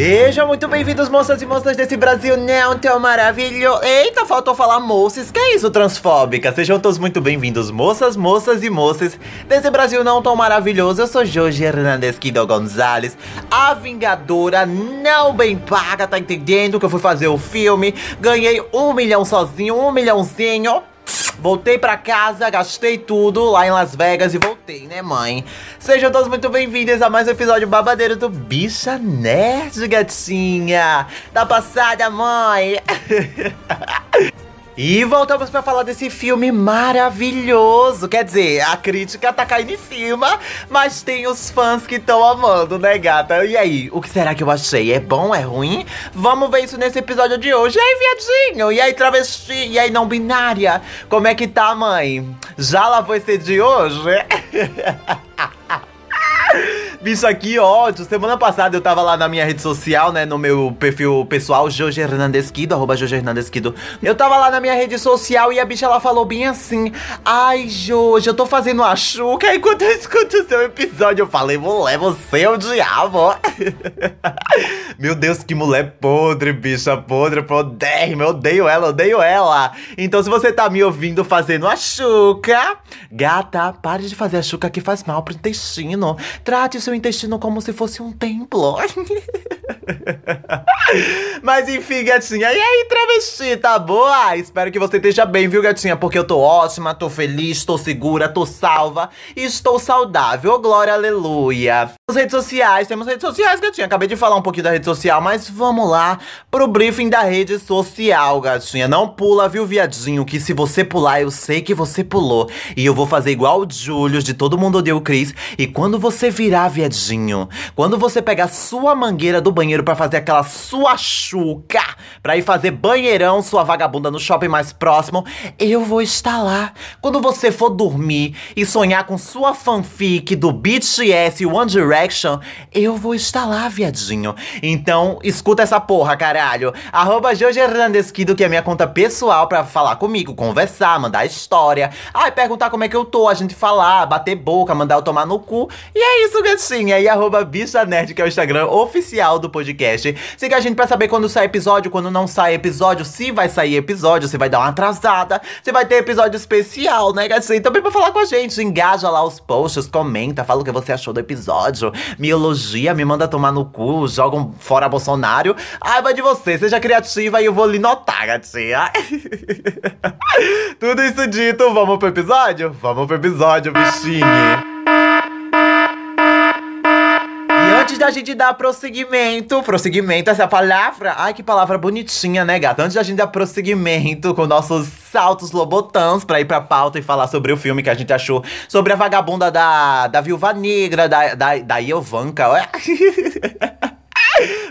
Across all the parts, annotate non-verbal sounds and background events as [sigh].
Sejam muito bem-vindos, moças e moças desse Brasil não tão maravilhoso. Eita, faltou falar moças. Que é isso, transfóbica? Sejam todos muito bem-vindos, moças, moças e moças desse Brasil não tão maravilhoso. Eu sou Jorge Hernandes Quido Gonzalez, a vingadora não bem paga, tá entendendo? Que eu fui fazer o filme, ganhei um milhão sozinho, um milhãozinho. Voltei pra casa, gastei tudo lá em Las Vegas e voltei, né, mãe? Sejam todos muito bem-vindos a mais um episódio babadeiro do Bicha Nerd, gatinha! Tá passada, mãe? [laughs] E voltamos para falar desse filme maravilhoso. Quer dizer, a crítica tá caindo em cima, mas tem os fãs que estão amando, né, gata? E aí, o que será que eu achei? É bom? É ruim? Vamos ver isso nesse episódio de hoje. E aí, viadinho? E aí, travesti? E aí, não binária? Como é que tá, mãe? Já lavou esse de hoje? [laughs] Bicho, aqui ódio. Semana passada eu tava lá na minha rede social, né? No meu perfil pessoal, Jorge Hernandesquido, arroba Jorge Hernandesquido. Eu tava lá na minha rede social e a bicha ela falou bem assim: Ai, Jorge, eu tô fazendo a chuca. Enquanto eu escuto o seu episódio, eu falei, mulher, você é o diabo. [laughs] Meu Deus, que mulher podre, bicha podre, podérrima. Eu odeio ela, odeio ela. Então, se você tá me ouvindo fazendo a chuca, gata, pare de fazer a chuca que faz mal pro intestino. Trate o seu intestino como se fosse um templo. [laughs] Mas enfim, gatinha. E aí, travesti, tá boa? Espero que você esteja bem, viu, gatinha? Porque eu tô ótima, tô feliz, tô segura, tô salva e estou saudável. Glória, aleluia. As redes sociais, temos redes sociais, gatinha. Acabei de falar um pouquinho da rede social, mas vamos lá pro briefing da rede social, gatinha. Não pula, viu, viadinho? Que se você pular, eu sei que você pulou. E eu vou fazer igual o Júlio de Todo Mundo Odeia o Cris. E quando você virar, viadinho, quando você pegar sua mangueira do banheiro para fazer aquela sua chuca, pra ir fazer banheirão, sua vagabunda no shopping mais próximo, eu vou estar lá. Quando você for dormir e sonhar com sua fanfic do BTS e One Direction, eu vou estar lá, viadinho. Então, escuta essa porra, caralho. Arroba Jorge Hernandesquido, que é minha conta pessoal pra falar comigo, conversar, mandar história. Ai, perguntar como é que eu tô, a gente falar, bater boca, mandar eu tomar no cu. E é isso, gatinha. E arroba Bicha Nerd, que é o Instagram oficial do podcast. Siga a gente pra saber quando sai episódio, quando não sai episódio, se vai sair episódio, se vai dar uma atrasada, se vai ter episódio especial, né, gatinha? E também pra falar com a gente, engaja lá os posts, comenta, fala o que você achou do episódio, me elogia, me manda tomar no cu, joga um fora Bolsonaro. Ai, vai de você, seja criativa e eu vou lhe notar, gatinha. [laughs] Tudo isso dito, vamos pro episódio? Vamos pro episódio, bichinho. E antes da gente dar prosseguimento, prosseguimento, essa palavra, ai que palavra bonitinha, né, gata? Antes da gente dar prosseguimento com nossos saltos lobotãs pra ir pra pauta e falar sobre o filme que a gente achou, sobre a vagabunda da, da viúva negra, da, da, da Iovanka, [laughs]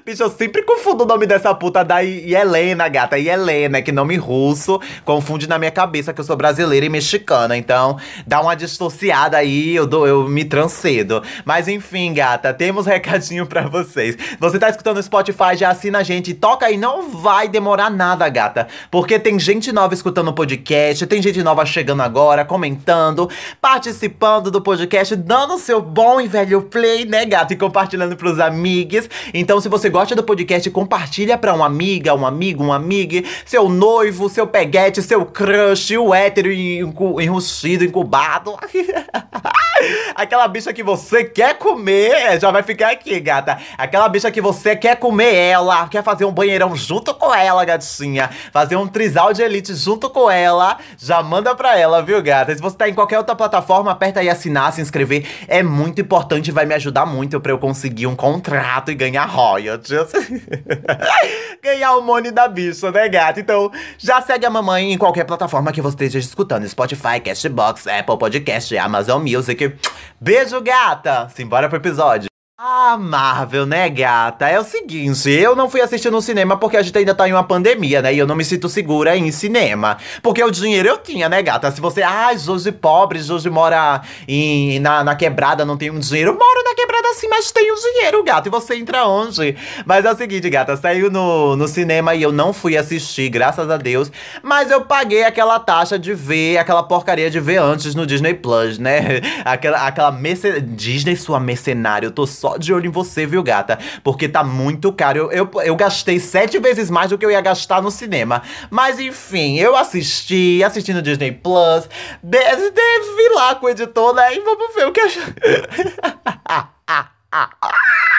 Bicho, eu sempre confundo o nome dessa puta da Helena, gata. Helena, que nome russo. Confunde na minha cabeça que eu sou brasileira e mexicana. Então, dá uma dissociada aí, eu, dou, eu me transcedo. Mas enfim, gata, temos [laughs] recadinho pra vocês. Você tá escutando no Spotify, já assina a gente. Toca aí, não vai demorar nada, gata. Porque tem gente nova escutando o podcast, tem gente nova chegando agora, comentando, participando do podcast, dando seu bom e velho play, né, gata? E compartilhando pros amigos. Então, se você gosta do podcast, compartilha pra uma amiga, um amigo, um amigo, seu noivo, seu peguete, seu crush, o hétero enrustido, incubado. [laughs] Aquela bicha que você quer comer, já vai ficar aqui, gata. Aquela bicha que você quer comer ela, quer fazer um banheirão junto com ela, gatinha. Fazer um trisal de elite junto com ela, já manda pra ela, viu, gata? Se você tá em qualquer outra plataforma, aperta aí assinar, se inscrever. É muito importante, vai me ajudar muito pra eu conseguir um contrato e ganhar royalties. [laughs] ganhar o money da bicha, né, gata? Então, já segue a mamãe em qualquer plataforma que você esteja escutando. Spotify, Cashbox, Apple Podcast, Amazon Music. Beijo, gata! Simbora pro episódio. Ah, Marvel, né, gata? É o seguinte, eu não fui assistir no cinema porque a gente ainda tá em uma pandemia, né? E eu não me sinto segura em cinema. Porque o dinheiro eu tinha, né, gata? Se você, ah, Josi pobre, Josi mora em, na, na quebrada, não tem um dinheiro. Moro na quebrada sim, mas tenho dinheiro, gata. E você entra onde? Mas é o seguinte, gata, saiu no, no cinema e eu não fui assistir, graças a Deus. Mas eu paguei aquela taxa de ver, aquela porcaria de ver antes no Disney Plus, né? [laughs] Aquela, aquela. Disney, sua mercenária, eu tô só só de olho em você, viu, gata? Porque tá muito caro. Eu, eu, eu gastei sete vezes mais do que eu ia gastar no cinema. Mas enfim, eu assisti, assisti no Disney Plus. Deve lá com o editor, né? E vamos ver o que achou. [laughs]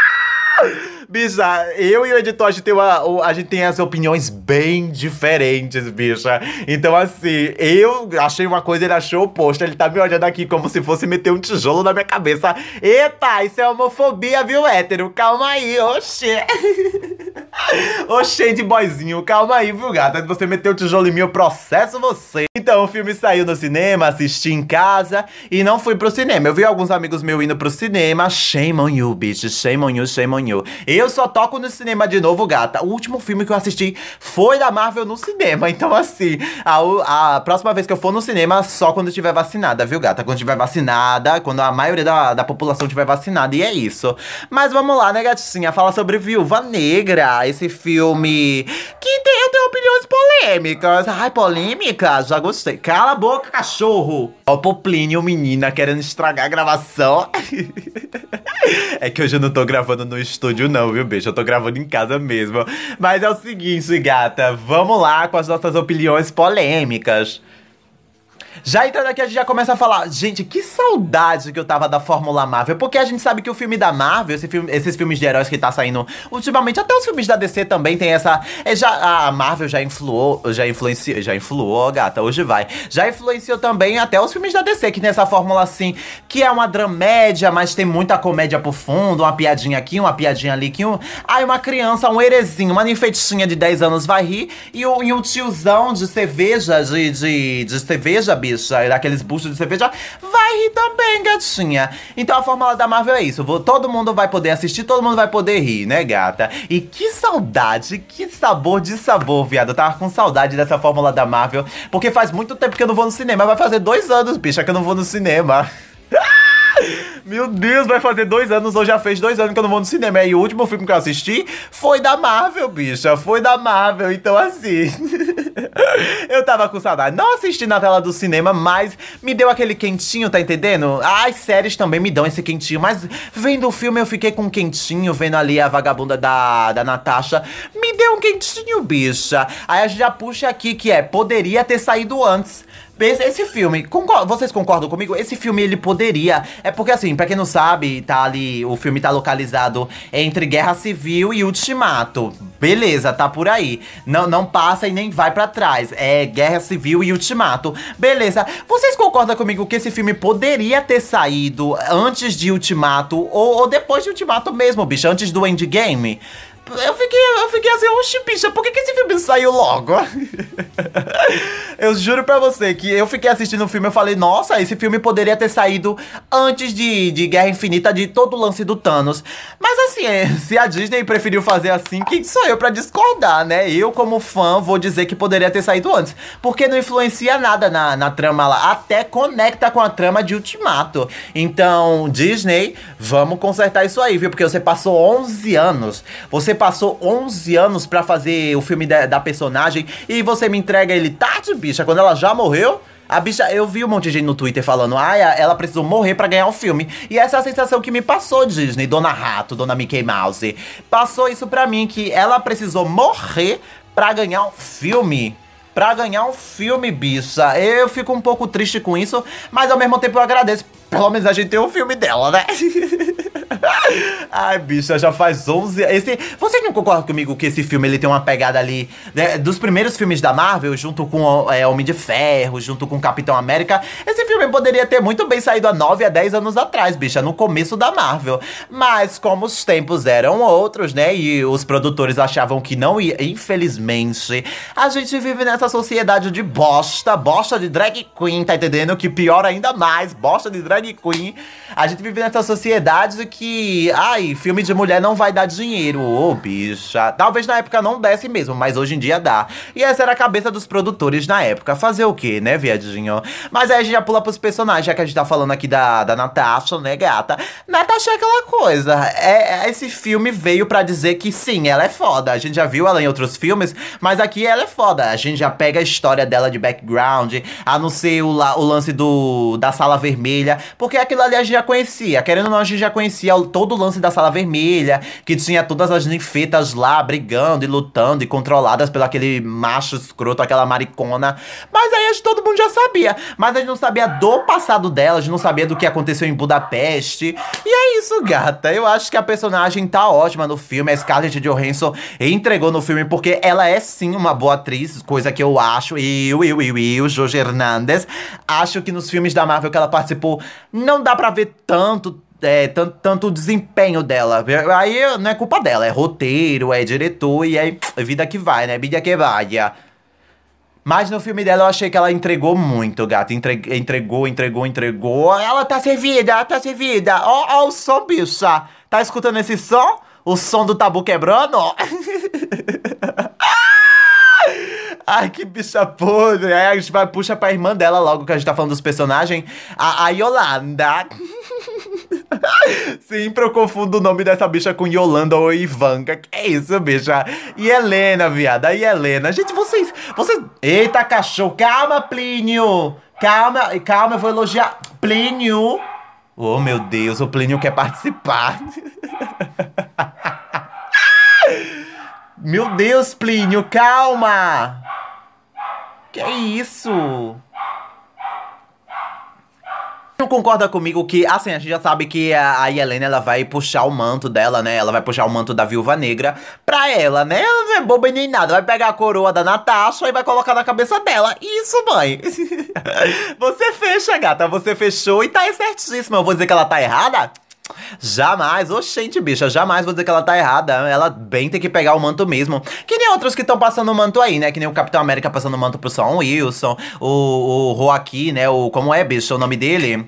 Bicha, eu e o editor, a gente, tem uma, a gente tem as opiniões bem diferentes, bicha. Então, assim, eu achei uma coisa, ele achou oposto. Ele tá me olhando aqui como se fosse meter um tijolo na minha cabeça. Eita, isso é homofobia, viu, hétero? Calma aí, oxê. [laughs] Oxê de boizinho, calma aí, viu, gata? Se você meter um tijolo em mim, eu processo você. Então, o filme saiu no cinema, assisti em casa e não fui pro cinema. Eu vi alguns amigos meus indo pro cinema. Shame on you, bitch. Shame on you, shame on you. Eu só toco no cinema de novo, gata. O último filme que eu assisti foi da Marvel no cinema. [laughs] Então, assim, a, a próxima vez que eu for no cinema, só quando estiver vacinada, viu, gata? Quando estiver vacinada, quando a maioria da, da população estiver vacinada. E é isso. Mas vamos lá, né, gatinha? Fala sobre Viúva Negra. Esse filme que tem, eu tenho opiniões polêmicas. Ai, polêmica? Já gostei. Cala a boca, cachorro. Ó, o menina, querendo estragar a gravação. [laughs] é que hoje eu não tô gravando no estúdio, não, viu, bicho? Eu tô gravando em casa mesmo. Mas é o seguinte, gata. Vamos lá com as nossas opiniões polêmicas. Já entrando aqui, a gente já começa a falar, gente, que saudade que eu tava da Fórmula Marvel. Porque a gente sabe que o filme da Marvel, esse filme, esses filmes de heróis que tá saindo ultimamente, até os filmes da DC também tem essa. É, já, a Marvel já influou, já influenciou, já influou, gata, hoje vai. Já influenciou também até os filmes da DC, que tem essa fórmula assim, que é uma dramédia, mas tem muita comédia por fundo, uma piadinha aqui, uma piadinha ali, que um. Aí uma criança, um herezinho, uma ninfetinha de 10 anos vai rir, e um, e um tiozão de cerveja, de, de, de cerveja, bicha, daqueles bustos de cerveja, vai rir também, gatinha. Então a fórmula da Marvel é isso. Vou, todo mundo vai poder assistir, todo mundo vai poder rir, né, gata? E que saudade, que sabor de sabor, viado. Eu tava com saudade dessa fórmula da Marvel, porque faz muito tempo que eu não vou no cinema. Vai fazer dois anos, bicha, que eu não vou no cinema. Meu Deus, vai fazer dois anos, ou já fez dois anos que eu não vou no cinema. E o último filme que eu assisti foi da Marvel, bicha. Foi da Marvel. Então, assim. [laughs] eu tava com saudade. Não assisti na tela do cinema, mas me deu aquele quentinho, tá entendendo? As séries também me dão esse quentinho. Mas vendo o filme, eu fiquei com um quentinho, vendo ali a vagabunda da, da Natasha. Me deu um quentinho, bicha. Aí a gente já puxa aqui que é: poderia ter saído antes. Esse filme, concordo, vocês concordam comigo? Esse filme ele poderia. É porque, assim, pra quem não sabe, tá ali. O filme tá localizado entre Guerra Civil e Ultimato. Beleza, tá por aí. Não, não passa e nem vai para trás. É Guerra Civil e Ultimato. Beleza. Vocês concordam comigo que esse filme poderia ter saído antes de Ultimato ou, ou depois de Ultimato mesmo, bicho? Antes do Endgame? Eu fiquei, eu fiquei assim, oxe, bicha, por que, que esse filme saiu logo? [laughs] eu juro pra você que eu fiquei assistindo o filme e falei, nossa, esse filme poderia ter saído antes de, de Guerra Infinita, de todo o lance do Thanos. Mas assim, é, [laughs] se a Disney preferiu fazer assim, quem sou eu pra discordar, né? Eu, como fã, vou dizer que poderia ter saído antes. Porque não influencia nada na, na trama lá, até conecta com a trama de Ultimato. Então, Disney, vamos consertar isso aí, viu? Porque você passou 11 anos, você passou 11 anos para fazer o filme da, da, personagem e você me entrega ele tarde, bicha, quando ela já morreu? A bicha, eu vi um monte de gente no Twitter falando, ah, ela precisou morrer para ganhar o filme. E essa é a sensação que me passou, Disney, Dona Rato, Dona Mickey Mouse. Passou isso pra mim, que ela precisou morrer para ganhar um filme pra ganhar um filme, bicha. Eu fico um pouco triste com isso, mas ao mesmo tempo eu agradeço. Pelo menos a gente tem um filme dela, né? [laughs] Ai, bicha, já faz 11 esse Vocês não concordam comigo que esse filme ele tem uma pegada ali né, dos primeiros filmes da Marvel, junto com é, Homem de Ferro, junto com Capitão América? Esse filme poderia ter muito bem saído há 9 a 10 anos atrás, bicha, no começo da Marvel. Mas como os tempos eram outros, né, e os produtores achavam que não ia, infelizmente, a gente vive nessa sociedade de bosta, bosta de drag queen, tá entendendo? Que pior ainda mais, bosta de drag queen. A gente vive nessa sociedade que, ai, filme de mulher não vai dar dinheiro. Ô, oh, bicha. Talvez na época não desse mesmo, mas hoje em dia dá. E essa era a cabeça dos produtores na época. Fazer o quê, né, viadinho? Mas aí a gente já pula pros personagens, já que a gente tá falando aqui da, da Natasha, né, gata? Natasha é aquela coisa. É, é esse filme veio para dizer que sim, ela é foda. A gente já viu ela em outros filmes, mas aqui ela é foda. A gente já pega a história dela de background, a não ser o, o lance do, da sala vermelha, porque aquilo ali a gente já conhecia. Querendo ou não, a gente já conhecia todo o lance da sala vermelha, que tinha todas as ninfetas lá brigando e lutando e controladas pelo aquele macho escroto, aquela maricona. Mas aí a gente, todo mundo já sabia. Mas a gente não sabia do passado dela, a gente não sabia do que aconteceu em Budapeste. E é isso, gata. Eu acho que a personagem tá ótima no filme. A Scarlett Johansson entregou no filme porque ela é sim uma boa atriz, coisa que eu acho. Eu, eu, eu, eu, Jorge Hernandes. Acho que nos filmes da Marvel que ela participou, não dá pra ver tanto é, tanto, tanto desempenho dela. Aí não é culpa dela, é roteiro, é diretor e é vida que vai, né? Vida que vai. Mas no filme dela eu achei que ela entregou muito, gata. Entre, entregou, entregou, entregou. Ela tá servida, ela tá servida. Ó, ó o som, bicha. Tá escutando esse som? O som do tabu quebrando? [laughs] Ai, que bicha podre. Aí a gente vai, puxa pra irmã dela logo que a gente tá falando dos personagens. A, a Yolanda. [laughs] Sempre eu confundo o nome dessa bicha com Yolanda ou Ivanka. Que é isso, bicha? E Helena, viada. E Helena. Gente, vocês. Vocês. Eita, cachorro. Calma, Plínio. Calma, calma, eu vou elogiar. Plínio. Oh, meu Deus, o Plínio quer participar. [laughs] meu Deus, Plínio, calma. Que isso? Não concorda comigo que, assim, a gente já sabe que a, a Helena, ela vai puxar o manto dela, né? Ela vai puxar o manto da Viúva Negra pra ela, né? Ela não é boba nem nada. Vai pegar a coroa da Natasha e vai colocar na cabeça dela. Isso, mãe. [laughs] você fecha, gata. Você fechou e tá certíssima. Eu vou dizer que ela tá errada? Jamais, oxente, bicha, jamais vou dizer que ela tá errada. Ela bem tem que pegar o manto mesmo. Que nem outros que estão passando o manto aí, né? Que nem o Capitão América passando o manto pro Sam Wilson, o, o Joaquim, né? O, como é, bicho, o nome dele?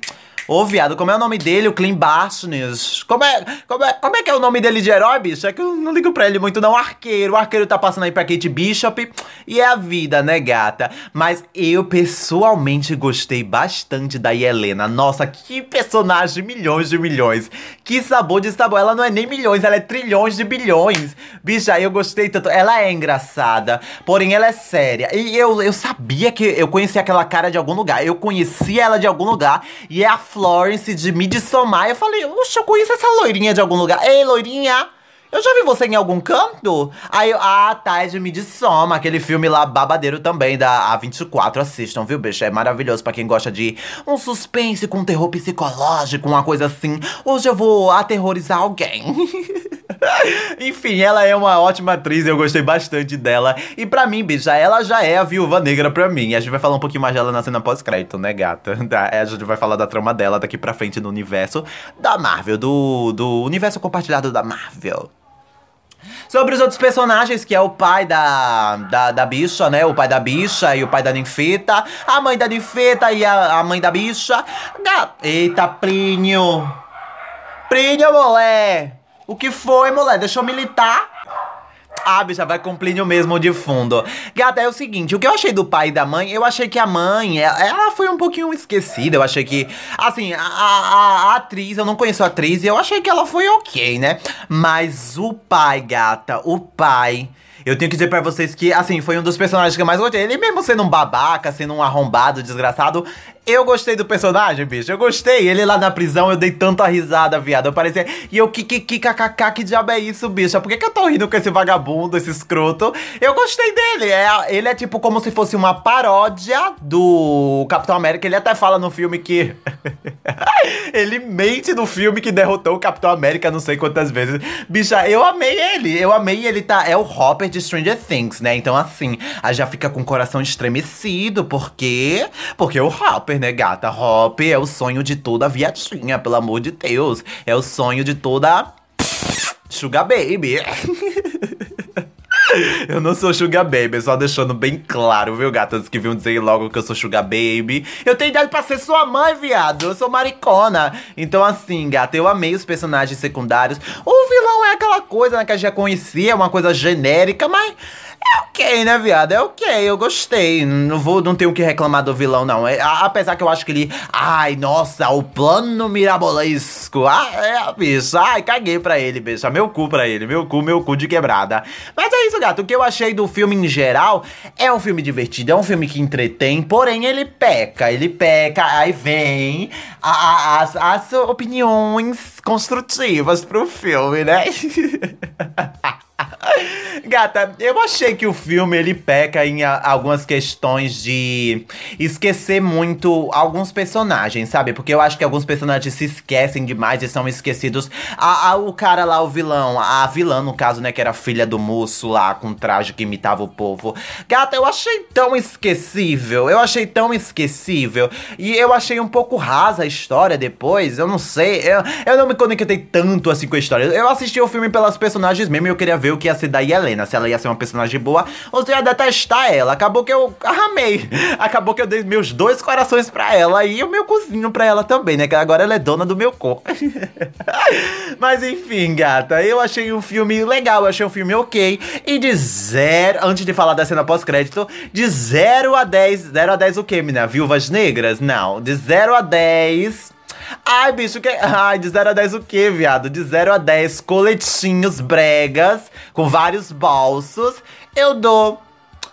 Ô, viado, como é o nome dele? O Clean Bastnes. Como é, como, é, como é que é o nome dele de herói, bicho? É que eu não ligo pra ele muito, não. Arqueiro. O arqueiro tá passando aí pra Kate Bishop. E é a vida, né, gata? Mas eu, pessoalmente, gostei bastante da Helena. Nossa, que personagem, milhões de milhões. Que sabor de sabor. Ela não é nem milhões, ela é trilhões de bilhões. Bicha, eu gostei tanto. Ela é engraçada, porém ela é séria. E eu, eu sabia que eu conhecia aquela cara de algum lugar. Eu conhecia ela de algum lugar. E é a Florence de Midsommar. Eu falei, oxe, eu conheço essa loirinha de algum lugar. Ei, loirinha! Eu já vi você em algum canto? Aí eu, ah, tá, é de Midsommar, aquele filme lá babadeiro também da A24. Assistam, viu, bicho? É maravilhoso para quem gosta de um suspense com terror psicológico, uma coisa assim. Hoje eu vou aterrorizar alguém. [laughs] [laughs] Enfim, ela é uma ótima atriz, eu gostei bastante dela. E para mim, bicha, ela já é a viúva negra pra mim. A gente vai falar um pouquinho mais dela na cena pós-crédito, né, gata? [laughs] A gente vai falar da trama dela daqui pra frente no universo da Marvel, do, do universo compartilhado da Marvel. Sobre os outros personagens, que é o pai da, da, da bicha, né? O pai da bicha e o pai da ninfeta. A mãe da ninfeta e a, a mãe da bicha. Eita, Plínio. Plínio, mulher. O que foi, mulher? Deixa eu militar. Ah, bicha, vai com Plínio mesmo de fundo. Gata, é o seguinte, o que eu achei do pai e da mãe, eu achei que a mãe, ela, foi um pouquinho esquecida. Eu achei que, assim, a, a, a, atriz, eu não conheço a atriz, e eu achei que ela foi ok, né? Mas o pai, gata, o pai. Eu tenho que dizer para vocês que, assim, foi um dos personagens que eu mais gostei. Ele mesmo sendo um babaca, sendo um arrombado, desgraçado, eu gostei do personagem, bicho. Eu gostei. Ele lá na prisão, eu dei tanta risada, viado. Eu parecia. E eu, que, que, que, kkk, que diabo é isso, bicho? Por que, que eu tô rindo com esse vagabundo, esse escroto? Eu gostei dele. É, ele é tipo como se fosse uma paródia do Capitão América. Ele até fala no filme que. [laughs] ele mente no filme que derrotou o Capitão América não sei quantas vezes. Bicha, eu amei ele. Eu amei ele tá. É o Hopper de Stranger Things, né? Então, assim, a já fica com o coração estremecido. Por quê? Porque o Hopper Hopper, né, gata? Hopper é o sonho de toda viadinha, pelo amor de Deus. É o sonho de toda. Sugar Baby. [laughs] Eu não sou Sugar Baby, só deixando bem claro, viu, gatas? Que viam dizer logo que eu sou Sugar Baby. Eu tenho idade pra ser sua mãe, viado. Eu sou maricona. Então, assim, gata, eu amei os personagens secundários. O vilão é aquela coisa, né, que a gente já conhecia, uma coisa genérica, mas É ok, né, viado? É ok, eu gostei. Não vou, não tenho o que reclamar do vilão, não. É, apesar que eu acho que ele. Ai, nossa, o plano mirabolesco. Ah, é, bicho. Ai, caguei pra ele, bicho. Meu cu pra ele. Meu cu, meu cu de quebrada. Mas é isso, gato. O que eu achei do filme em geral é um filme divertido, é um filme que entretém, porém ele peca. Ele peca, aí vem a, a, as, as opiniões construtivas pro filme, né? [laughs] Gata, eu achei que o filme ele peca em a, algumas questões de esquecer muito alguns personagens, sabe? Porque eu acho que alguns personagens se esquecem demais e são esquecidos. A, a, o cara lá, o vilão, a vilã, no caso, né, que era filha do moço lá com traje que imitava o povo. Gata, eu achei tão esquecível. Eu achei tão esquecível. E eu achei um pouco rasa a história depois. Eu não sei. Eu, eu não me conectei tanto assim com a história. Eu assisti o filme pelas personagens mesmo e eu queria ver o que ia ser da Helena, se ela ia ser uma personagem boa ou se ia detestar ela. Acabou que eu amei. Acabou que eu dei meus dois corações pra ela e o meu cozinho pra ela também, né? Que agora ela é dona do meu corpo. [laughs] Mas enfim, gata, eu achei um filme legal, eu achei um filme ok. E de zero, antes de falar da cena pós-crédito, de 0 a 10. 0 a 10 o quê, menina? Viúvas negras? Não. De 0 a 10 Ai, bicho, que. Ai, de 0 a 10 o quê, viado? De 0 a 10 coletinhos bregas com vários bolsos. Eu dou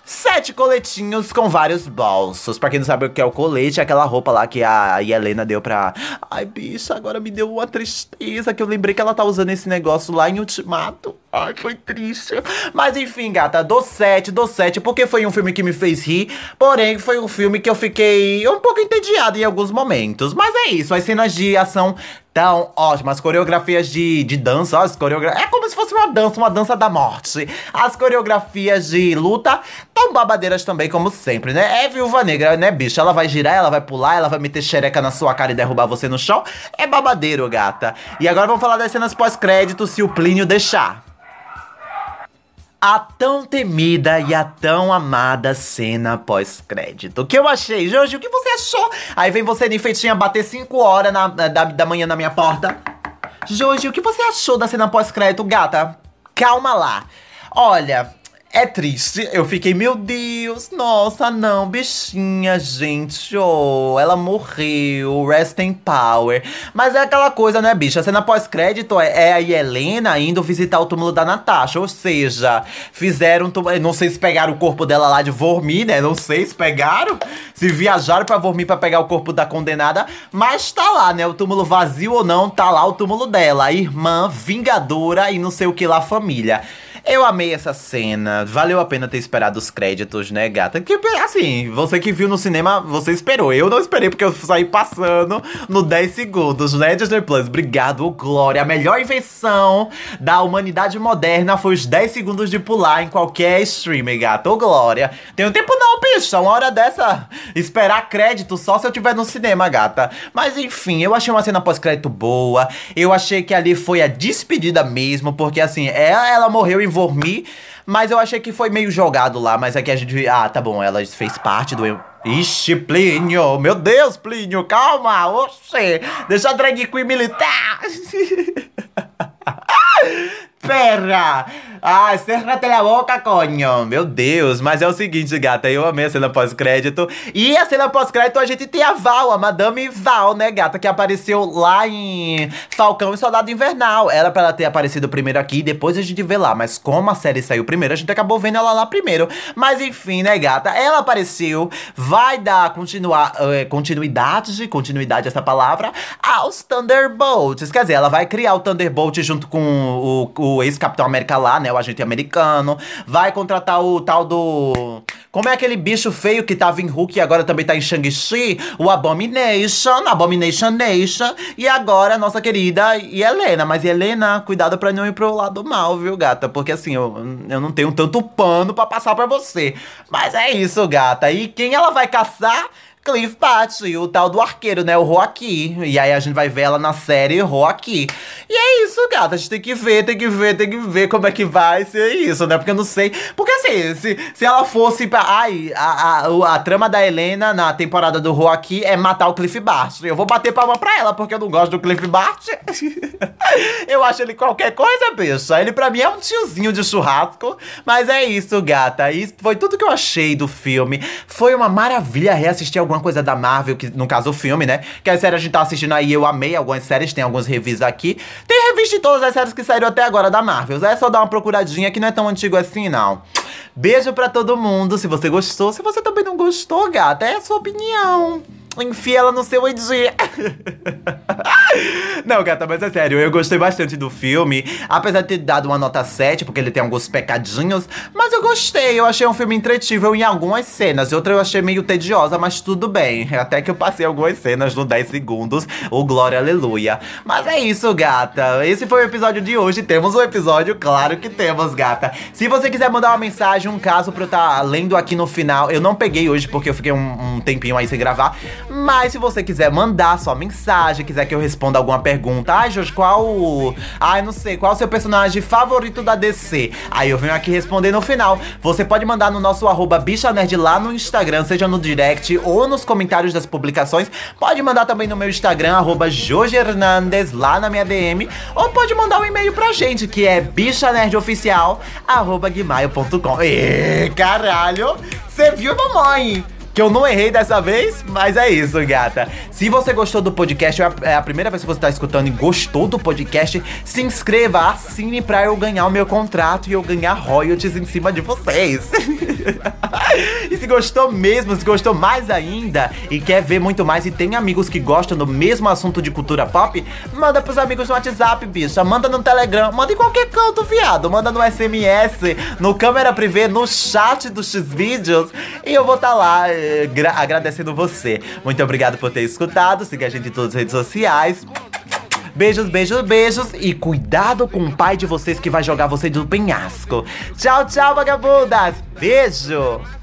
sete coletinhos com vários bolsos. Pra quem não sabe o que é o colete, é aquela roupa lá que a Helena deu pra. Ai, bicho, agora me deu uma tristeza que eu lembrei que ela tá usando esse negócio lá em Ultimato. Ai, foi triste. Mas enfim, gata, dou 7, dou 7, porque foi um filme que me fez rir. Porém, foi um filme que eu fiquei um pouco entediado em alguns momentos. Mas é isso, as cenas de ação tão ótimas. Coreografias de, de dança, ó, as coreogra... é como se fosse uma dança, uma dança da morte. As coreografias de luta tão babadeiras também, como sempre, né? É viúva negra, né, bicho? Ela vai girar, ela vai pular, ela vai meter xereca na sua cara e derrubar você no chão. É babadeiro, gata. E agora vamos falar das cenas pós-crédito, se o Plínio deixar a tão temida e a tão amada cena pós-crédito. O que eu achei? Jorge, o que você achou? Aí vem você, Ninfeitinha, bater 5 horas na, da, da manhã na minha porta. Jorge, o que você achou da cena pós-crédito, gata? Calma lá. Olha, é triste, eu fiquei, meu Deus, nossa, não, bichinha, gente, oh, ela morreu, rest in power. Mas é aquela coisa, né, bicha? A cena pós-crédito é, é a Helena indo visitar o túmulo da Natasha, ou seja, fizeram, não sei se pegaram o corpo dela lá de Vormir, né? Não sei se pegaram, se viajaram pra Vormir pra pegar o corpo da condenada, mas tá lá, né? O túmulo vazio ou não, tá lá o túmulo dela, a irmã vingadora e não sei o que lá, família. Eu amei essa cena. Valeu a pena ter esperado os créditos, né, gata? Que, assim, você que viu no cinema, você esperou. Eu não esperei porque eu saí passando no 10 segundos, né, Disney Plus? Obrigado, Glória. A melhor invenção da humanidade moderna foi os 10 segundos de pular em qualquer streaming, gata. Ô, Glória. Tem tempo não, bicho. Uma hora dessa, esperar crédito só se eu tiver no cinema, gata. Mas enfim, eu achei uma cena pós-crédito boa. Eu achei que ali foi a despedida mesmo, porque assim, ela, ela morreu em Mas eu achei que foi meio jogado lá, mas aqui é a gente. Ah, tá bom, ela fez parte do. Ixi, Plínio! Meu Deus, Plínio, calma! Oxê! Deixa a drag queen militar! [laughs] Perra! Ai, cérrate a boca, conho. Meu Deus, mas é o seguinte, gata, eu amei a cena pós-crédito. E a cena pós-crédito a gente tem a Val, a Madame Val, né, gata, que apareceu lá em Falcão e Soldado Invernal. Era pra ela ter aparecido primeiro aqui, depois a gente vê lá. Mas como a série saiu primeiro, a gente acabou vendo ela lá primeiro. Mas enfim, né, gata, ela apareceu, vai dar continuar, uh, continuidade, continuidade essa palavra, aos Thunderbolts. Quer dizer, ela vai criar o Thunderbolt junto com o, o ex-Capitão América lá, né? O agente americano. Vai contratar o tal do. Como é aquele bicho feio que tava em Hulk e agora também tá em Shang-Chi? O Abomination, Abomination Nation. E agora a nossa querida Helena. Mas Helena, cuidado pra não ir pro lado mal, viu, gata? Porque assim, eu, eu não tenho tanto pano para passar para você. Mas é isso, gata. E quem ela vai caçar? Cliff Bart e o tal do arqueiro, né? O Joaquim. E aí a gente vai ver ela na série Joaquim. E é isso, gata. A gente tem que ver, tem que ver, tem que ver como é que vai ser isso, né? Porque eu não sei. Porque assim, se, se ela fosse pra. Ai, a, a, a trama da Helena na temporada do Joaquim é matar o Cliff Bart. Eu vou bater palma pra ela, porque eu não gosto do Cliff Bart. [laughs] eu acho ele qualquer coisa, bicha. Ele pra mim é um tiozinho de churrasco. Mas é isso, gata. Isso foi tudo que eu achei do filme. Foi uma maravilha reassistir alguma coisa da Marvel, que no caso o filme, né? Que a série a gente tá assistindo aí, eu amei algumas séries, tem alguns reviews aqui. Tem reviews de todas as séries que saíram até agora da Marvel. É só dar uma procuradinha que não é tão antigo assim, não. Beijo pra todo mundo. Se você gostou, se você também não gostou, gata, é a sua opinião enfia ela no seu ID. [laughs] Não, gata, mas é sério, eu gostei bastante do filme. Apesar de ter dado uma nota 7, porque ele tem alguns pecadinhos. Mas eu gostei, eu achei um filme entretível em algumas cenas. Outra eu achei meio tediosa, mas tudo bem. Até que eu passei algumas cenas no 10 segundos. O glória, aleluia. Mas é isso, gata. Esse foi o episódio de hoje. Temos um episódio, claro que temos, gata. Se você quiser mandar uma mensagem, um caso pra eu estar tá lendo aqui no final. Eu não peguei hoje porque eu fiquei um, um tempinho aí sem gravar. Mas se você quiser mandar sua mensagem, quiser que eu responda alguma pergunta, ai, Jorge, qual. Ai, não sei, qual o seu personagem favorito da DC? Aí eu venho aqui responder no final. Você pode mandar no nosso arroba BichaNerd lá no Instagram, seja no direct ou nos comentários das publicações. Pode mandar também no meu Instagram, arroba Hernandes, lá na minha DM. Ou pode mandar um e-mail pra gente, que é bichanerdioficial, arroba guimaio.com. E caralho! Você viu, mamãe? Que eu não errei dessa vez, mas é isso, gata. Se você gostou do podcast, é a primeira vez que você tá escutando e gostou do podcast, se inscreva, assine pra eu ganhar o meu contrato e eu ganhar royalties em cima de vocês. [laughs] e se gostou mesmo, se gostou mais ainda e quer ver muito mais e tem amigos que gostam do mesmo assunto de cultura pop, manda pros amigos no WhatsApp, bicha. Manda no Telegram, manda em qualquer canto, viado. Manda no SMS, no câmera privê, no chat dos X-Vídeos e eu vou estar tá lá agradecendo você. Muito obrigado por ter escutado. Siga a gente em todas as redes sociais. Beijos, beijos, beijos. E cuidado com o pai de vocês que vai jogar você do penhasco. Tchau, tchau, vagabundas. Beijo.